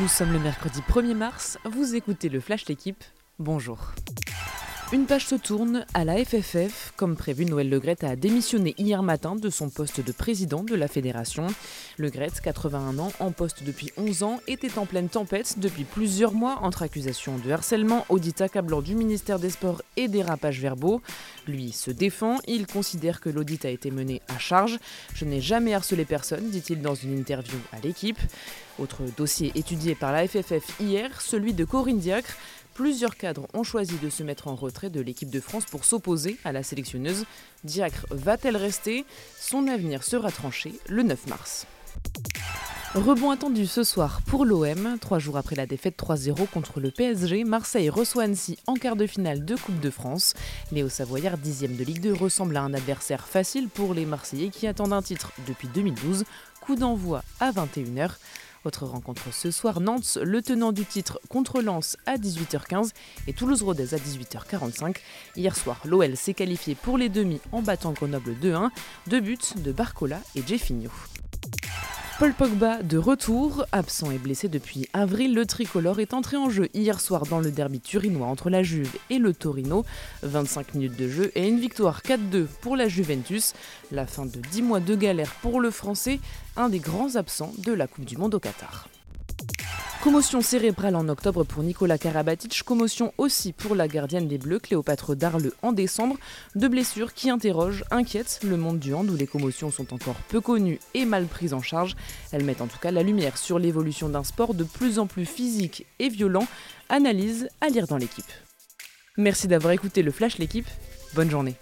Nous sommes le mercredi 1er mars, vous écoutez le Flash L'équipe, bonjour. Une page se tourne à la FFF. Comme prévu, Noël Legrette a démissionné hier matin de son poste de président de la fédération. Legrette, 81 ans, en poste depuis 11 ans, était en pleine tempête depuis plusieurs mois entre accusations de harcèlement, audit accablant du ministère des Sports et dérapages verbaux. Lui se défend, il considère que l'audit a été mené à charge. Je n'ai jamais harcelé personne, dit-il dans une interview à l'équipe. Autre dossier étudié par la FFF hier, celui de Corinne Diacre. Plusieurs cadres ont choisi de se mettre en retrait de l'équipe de France pour s'opposer à la sélectionneuse. Diacre va-t-elle rester? Son avenir sera tranché le 9 mars. Rebond attendu ce soir pour l'OM. Trois jours après la défaite 3-0 contre le PSG, Marseille reçoit Annecy en quart de finale de Coupe de France. Léo Savoyard, dixième de Ligue 2, ressemble à un adversaire facile pour les Marseillais qui attendent un titre depuis 2012. Coup d'envoi à 21h. Autre rencontre ce soir, Nantes, le tenant du titre contre Lens à 18h15 et Toulouse-Rodez à 18h45. Hier soir, l'OL s'est qualifié pour les demi en battant Grenoble 2-1, deux buts de Barcola et Jeffinho. Paul Pogba de retour, absent et blessé depuis avril, le tricolore est entré en jeu hier soir dans le derby turinois entre la Juve et le Torino. 25 minutes de jeu et une victoire 4-2 pour la Juventus. La fin de 10 mois de galère pour le Français, un des grands absents de la Coupe du Monde au Qatar. Commotion cérébrale en octobre pour Nicolas Karabatic, commotion aussi pour la gardienne des Bleus, Cléopâtre Darle, en décembre. Deux blessures qui interrogent, inquiètent le monde du hand où les commotions sont encore peu connues et mal prises en charge. Elles mettent en tout cas la lumière sur l'évolution d'un sport de plus en plus physique et violent. Analyse à lire dans l'équipe. Merci d'avoir écouté le Flash l'équipe. Bonne journée.